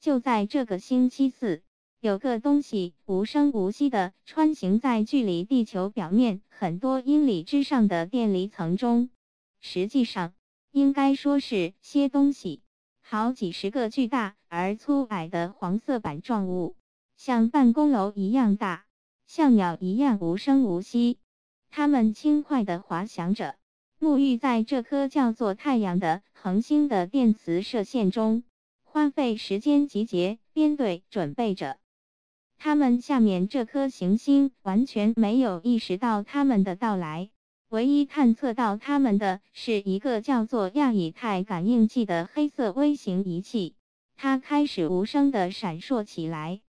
就在这个星期四，有个东西无声无息地穿行在距离地球表面很多英里之上的电离层中。实际上，应该说是些东西，好几十个巨大而粗矮的黄色板状物，像办公楼一样大，像鸟一样无声无息。它们轻快地滑翔着，沐浴在这颗叫做太阳的恒星的电磁射线中。花费时间集结、编队、准备着。他们下面这颗行星完全没有意识到他们的到来。唯一探测到他们的是一个叫做亚以太感应器的黑色微型仪器。它开始无声地闪烁起来。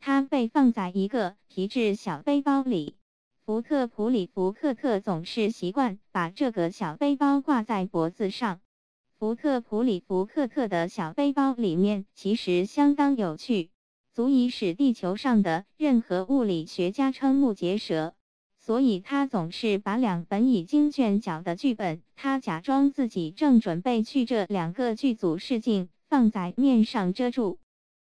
它被放在一个皮质小背包里。福特普里福克特总是习惯把这个小背包挂在脖子上。福特普里福克特的小背包里面其实相当有趣，足以使地球上的任何物理学家瞠目结舌。所以他总是把两本已经卷角的剧本，他假装自己正准备去这两个剧组试镜，放在面上遮住。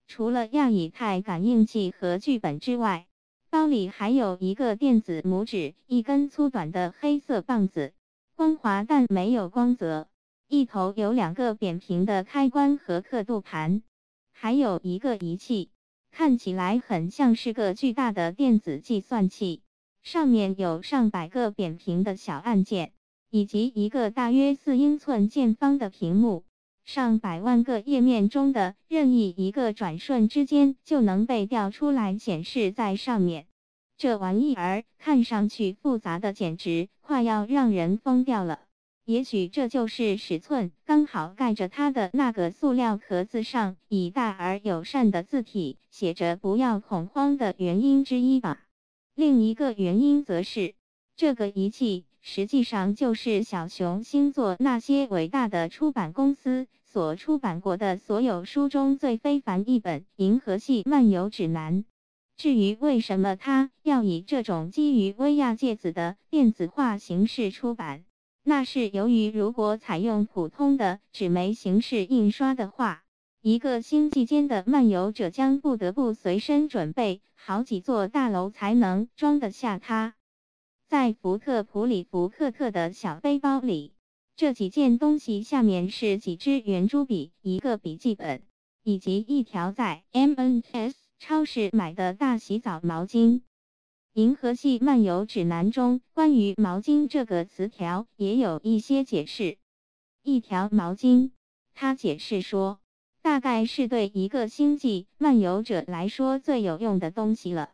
除了亚以太感应器和剧本之外，包里还有一个电子拇指，一根粗短的黑色棒子，光滑但没有光泽。一头有两个扁平的开关和刻度盘，还有一个仪器，看起来很像是个巨大的电子计算器，上面有上百个扁平的小按键，以及一个大约四英寸见方的屏幕。上百万个页面中的任意一个转瞬之间就能被调出来显示在上面。这玩意儿看上去复杂的简直快要让人疯掉了。也许这就是尺寸刚好盖着它的那个塑料壳子上以大而友善的字体写着“不要恐慌”的原因之一吧。另一个原因则是，这个仪器实际上就是小熊星座那些伟大的出版公司所出版过的所有书中最非凡一本《银河系漫游指南》。至于为什么它要以这种基于威亚介子的电子化形式出版，那是由于，如果采用普通的纸媒形式印刷的话，一个星际间的漫游者将不得不随身准备好几座大楼才能装得下它。在福特普里福克特的小背包里，这几件东西下面是几支圆珠笔、一个笔记本，以及一条在 MNS 超市买的大洗澡毛巾。《银河系漫游指南》中关于“毛巾”这个词条也有一些解释。一条毛巾，他解释说，大概是对一个星际漫游者来说最有用的东西了。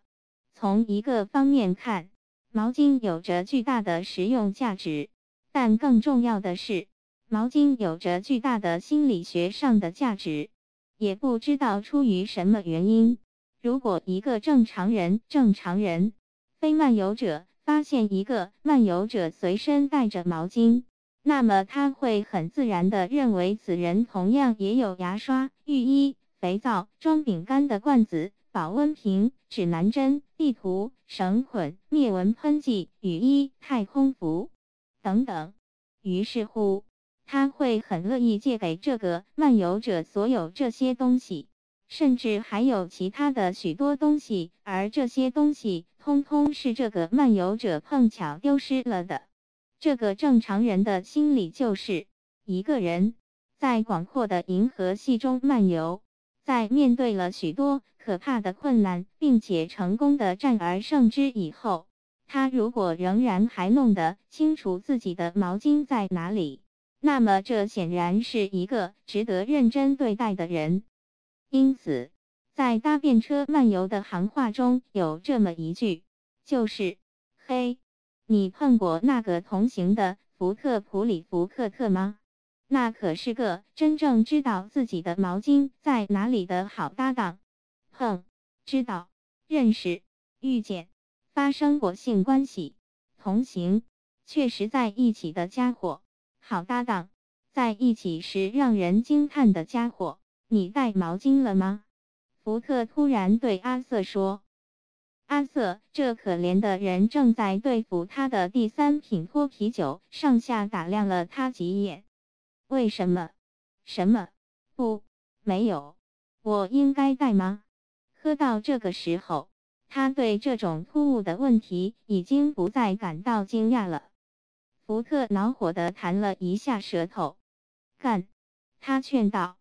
从一个方面看，毛巾有着巨大的实用价值，但更重要的是，毛巾有着巨大的心理学上的价值。也不知道出于什么原因，如果一个正常人，正常人。非漫游者发现一个漫游者随身带着毛巾，那么他会很自然地认为此人同样也有牙刷、浴衣、肥皂、装饼干的罐子、保温瓶、指南针、地图、绳捆、灭蚊喷剂、雨衣、太空服等等。于是乎，他会很乐意借给这个漫游者所有这些东西。甚至还有其他的许多东西，而这些东西通通是这个漫游者碰巧丢失了的。这个正常人的心理就是：一个人在广阔的银河系中漫游，在面对了许多可怕的困难，并且成功的战而胜之以后，他如果仍然还弄得清楚自己的毛巾在哪里，那么这显然是一个值得认真对待的人。因此，在搭便车漫游的行话中有这么一句，就是：“嘿，你碰过那个同行的福特普里福克特吗？那可是个真正知道自己的毛巾在哪里的好搭档。碰，知道，认识，遇见，发生过性关系，同行，确实在一起的家伙，好搭档，在一起时让人惊叹的家伙。”你带毛巾了吗？福特突然对阿瑟说：“阿瑟，这可怜的人正在对付他的第三品脱啤酒，上下打量了他几眼。为什么？什么？不，没有。我应该带吗？喝到这个时候，他对这种突兀的问题已经不再感到惊讶了。福特恼火地弹了一下舌头，干！他劝道。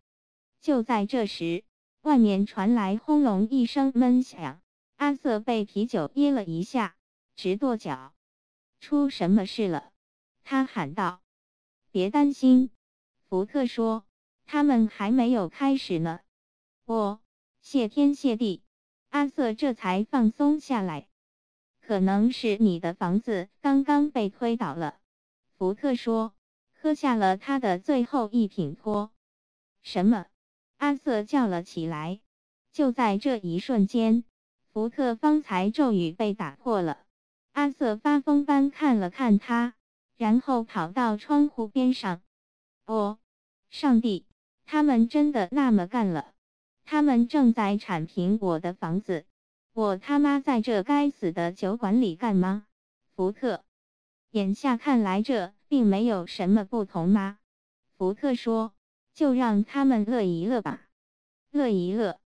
就在这时，外面传来轰隆一声闷响，阿瑟被啤酒噎了一下，直跺脚。出什么事了？他喊道。别担心，福特说，他们还没有开始呢。我谢天谢地，阿瑟这才放松下来。可能是你的房子刚刚被推倒了，福特说，喝下了他的最后一品托。什么？阿瑟叫了起来。就在这一瞬间，福特方才咒语被打破了。阿瑟发疯般看了看他，然后跑到窗户边上。哦，上帝，他们真的那么干了？他们正在铲平我的房子，我他妈在这该死的酒馆里干吗？福特，眼下看来这并没有什么不同吗？福特说：“就让他们乐一乐吧，乐一乐。”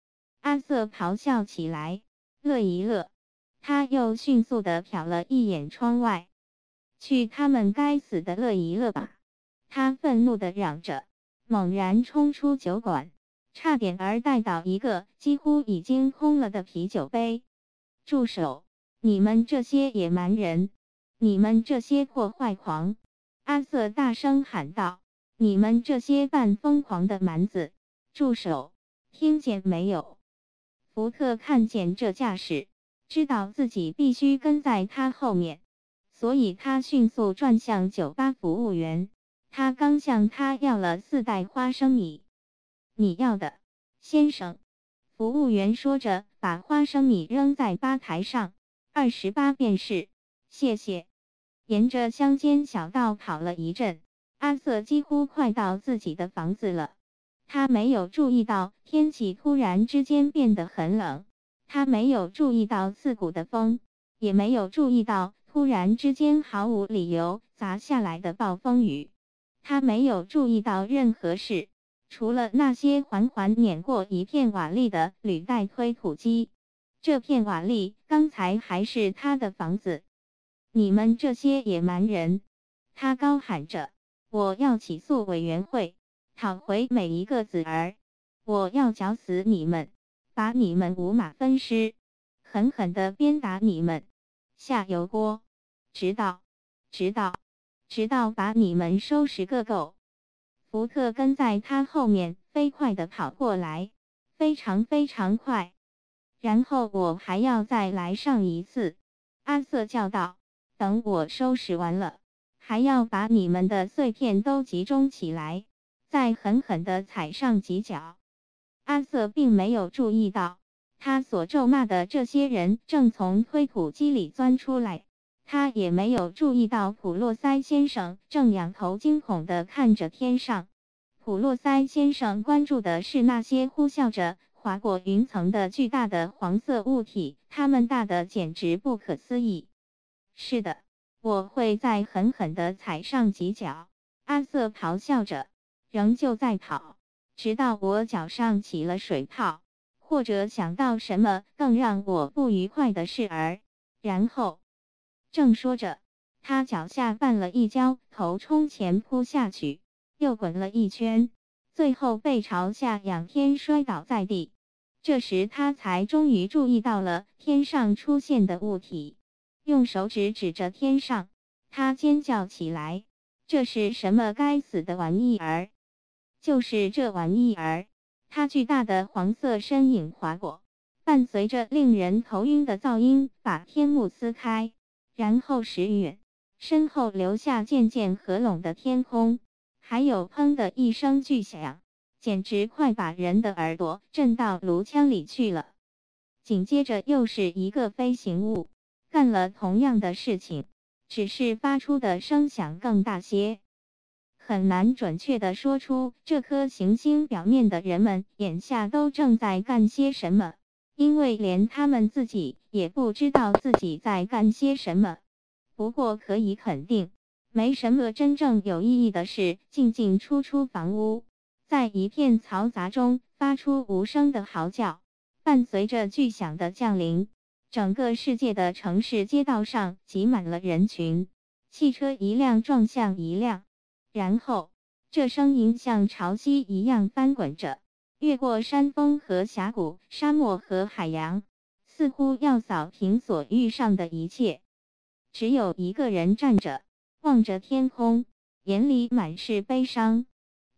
阿瑟咆哮起来：“乐一乐！”他又迅速地瞟了一眼窗外，“去他们该死的乐一乐吧！”他愤怒地嚷着，猛然冲出酒馆。差点儿带倒一个几乎已经空了的啤酒杯！住手！你们这些野蛮人！你们这些破坏狂！阿瑟大声喊道：“你们这些半疯狂的蛮子！住手！听见没有？”福特看见这架势，知道自己必须跟在他后面，所以他迅速转向酒吧服务员。他刚向他要了四袋花生米。你要的，先生。服务员说着，把花生米扔在吧台上。二十八便是，谢谢。沿着乡间小道跑了一阵，阿瑟几乎快到自己的房子了。他没有注意到天气突然之间变得很冷，他没有注意到刺骨的风，也没有注意到突然之间毫无理由砸下来的暴风雨。他没有注意到任何事。除了那些缓缓碾过一片瓦砾的履带推土机，这片瓦砾刚才还是他的房子。你们这些野蛮人！他高喊着：“我要起诉委员会，讨回每一个子儿！我要绞死你们，把你们五马分尸，狠狠地鞭打你们，下油锅，直到，直到，直到把你们收拾个够！”福特跟在他后面，飞快地跑过来，非常非常快。然后我还要再来上一次，阿瑟叫道：“等我收拾完了，还要把你们的碎片都集中起来，再狠狠地踩上几脚。”阿瑟并没有注意到，他所咒骂的这些人正从推土机里钻出来。他也没有注意到普洛塞先生正仰头惊恐地看着天上。普洛塞先生关注的是那些呼啸着划过云层的巨大的黄色物体，它们大的简直不可思议。是的，我会再狠狠地踩上几脚。阿瑟咆哮着，仍旧在跑，直到我脚上起了水泡，或者想到什么更让我不愉快的事儿，然后。正说着，他脚下绊了一跤，头冲前扑下去，又滚了一圈，最后背朝下仰天摔倒在地。这时他才终于注意到了天上出现的物体，用手指指着天上，他尖叫起来：“这是什么该死的玩意儿？就是这玩意儿！”他巨大的黄色身影划过，伴随着令人头晕的噪音，把天幕撕开。然后时远，身后留下渐渐合拢的天空，还有砰的一声巨响，简直快把人的耳朵震到颅腔里去了。紧接着又是一个飞行物，干了同样的事情，只是发出的声响更大些。很难准确地说出这颗行星表面的人们眼下都正在干些什么。因为连他们自己也不知道自己在干些什么。不过可以肯定，没什么真正有意义的事进进出出房屋，在一片嘈杂中发出无声的嚎叫，伴随着巨响的降临，整个世界的城市街道上挤满了人群，汽车一辆撞向一辆，然后这声音像潮汐一样翻滚着，越过山峰和峡谷、沙漠和海洋，似乎要扫平所遇上的一切。只有一个人站着，望着天空，眼里满是悲伤。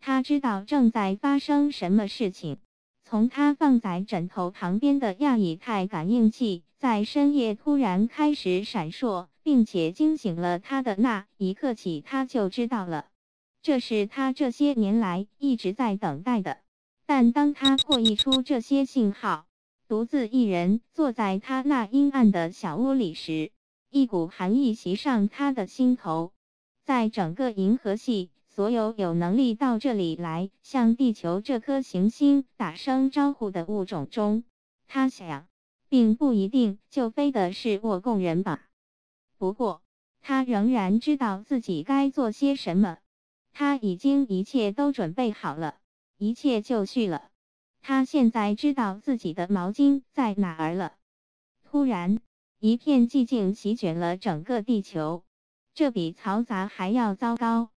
他知道正在发生什么事情。从他放在枕头旁边的亚以太感应器在深夜突然开始闪烁，并且惊醒了他的那一刻起，他就知道了，这是他这些年来一直在等待的。但当他破译出这些信号，独自一人坐在他那阴暗的小屋里时，一股寒意袭上他的心头。在整个银河系。所有有能力到这里来向地球这颗行星打声招呼的物种中，他想，并不一定就非得是我共人吧。不过，他仍然知道自己该做些什么。他已经一切都准备好了，一切就绪了。他现在知道自己的毛巾在哪儿了。突然，一片寂静席卷了整个地球，这比嘈杂还要糟糕。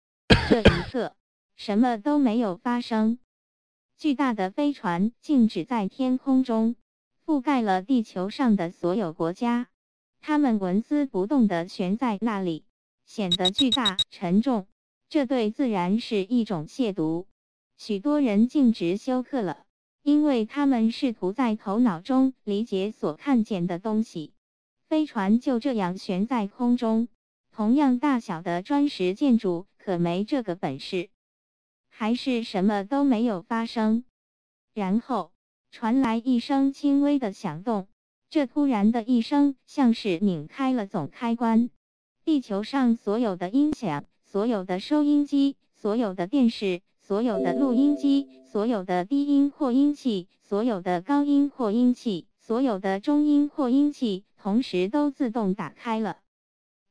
这一刻，什么都没有发生。巨大的飞船静止在天空中，覆盖了地球上的所有国家。它们纹丝不动地悬在那里，显得巨大沉重。这对自然是一种亵渎。许多人径直休克了，因为他们试图在头脑中理解所看见的东西。飞船就这样悬在空中，同样大小的砖石建筑。可没这个本事，还是什么都没有发生。然后传来一声轻微的响动，这突然的一声像是拧开了总开关。地球上所有的音响、所有的收音机、所有的电视、所有的录音机、所有的低音扩音器、所有的高音扩音器、所有的中音扩音器，同时都自动打开了。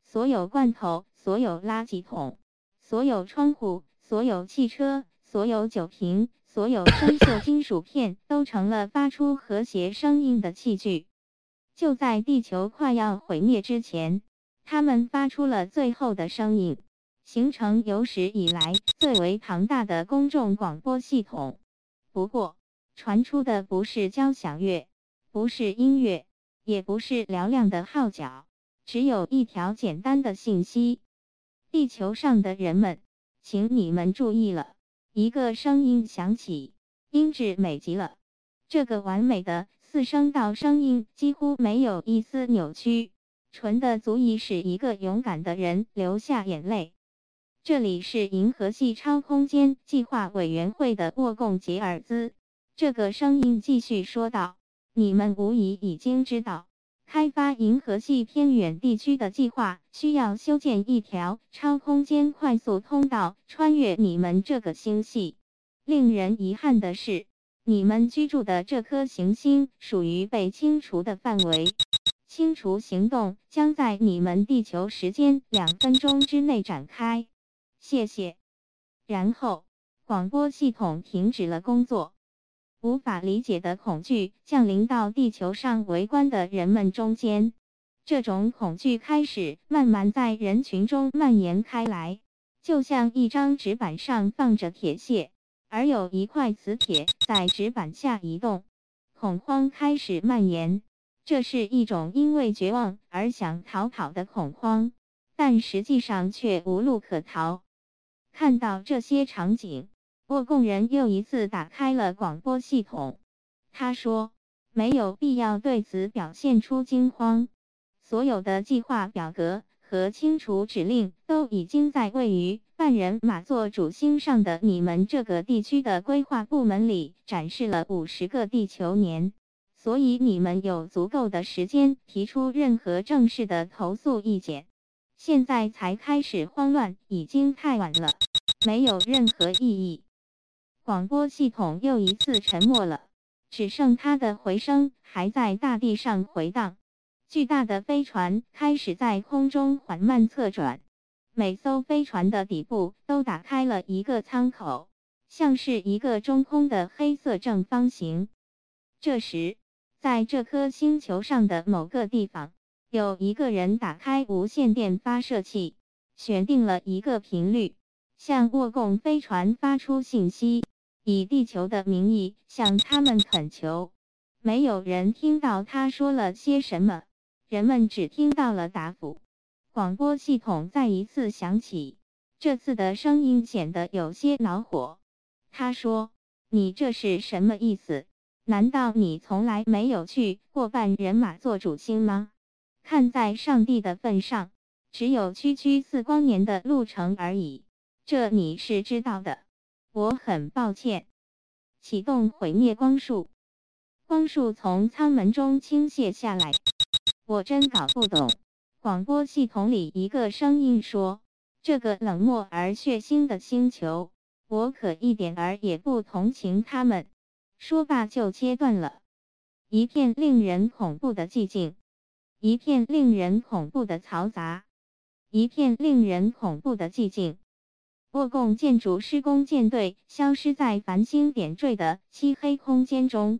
所有罐头，所有垃圾桶。所有窗户、所有汽车、所有酒瓶、所有生锈金属片，都成了发出和谐声音的器具。就在地球快要毁灭之前，它们发出了最后的声音，形成有史以来最为庞大的公众广播系统。不过，传出的不是交响乐，不是音乐，也不是嘹亮的号角，只有一条简单的信息。地球上的人们，请你们注意了！一个声音响起，音质美极了。这个完美的四声道声音几乎没有一丝扭曲，纯的足以使一个勇敢的人流下眼泪。这里是银河系超空间计划委员会的沃贡杰尔兹。这个声音继续说道：“你们无疑已经知道。”开发银河系偏远地区的计划需要修建一条超空间快速通道，穿越你们这个星系。令人遗憾的是，你们居住的这颗行星属于被清除的范围。清除行动将在你们地球时间两分钟之内展开。谢谢。然后，广播系统停止了工作。无法理解的恐惧降临到地球上围观的人们中间，这种恐惧开始慢慢在人群中蔓延开来，就像一张纸板上放着铁屑，而有一块磁铁在纸板下移动。恐慌开始蔓延，这是一种因为绝望而想逃跑的恐慌，但实际上却无路可逃。看到这些场景。沃贡人又一次打开了广播系统。他说：“没有必要对此表现出惊慌。所有的计划表格和清除指令都已经在位于半人马座主星上的你们这个地区的规划部门里展示了五十个地球年，所以你们有足够的时间提出任何正式的投诉意见。现在才开始慌乱已经太晚了，没有任何意义。”广播系统又一次沉默了，只剩它的回声还在大地上回荡。巨大的飞船开始在空中缓慢侧转，每艘飞船的底部都打开了一个舱口，像是一个中空的黑色正方形。这时，在这颗星球上的某个地方，有一个人打开无线电发射器，选定了一个频率，向沃贡飞船发出信息，以地球的名义向他们恳求。没有人听到他说了些什么，人们只听到了答复。广播系统再一次响起，这次的声音显得有些恼火。他说：“你这是什么意思？难道你从来没有去过半人马做主星吗？看在上帝的份上，只有区区四光年的路程而已，这你是知道的。我很抱歉。”启动毁灭光束，光束从舱门中倾泻下来。我真搞不懂。广播系统里一个声音说：“这个冷漠而血腥的星球，我可一点儿也不同情他们。”说罢就切断了。一片令人恐怖的寂静，一片令人恐怖的嘈杂，一片令人恐怖的寂静。沃共建筑施工舰队消失在繁星点缀的漆黑空间中。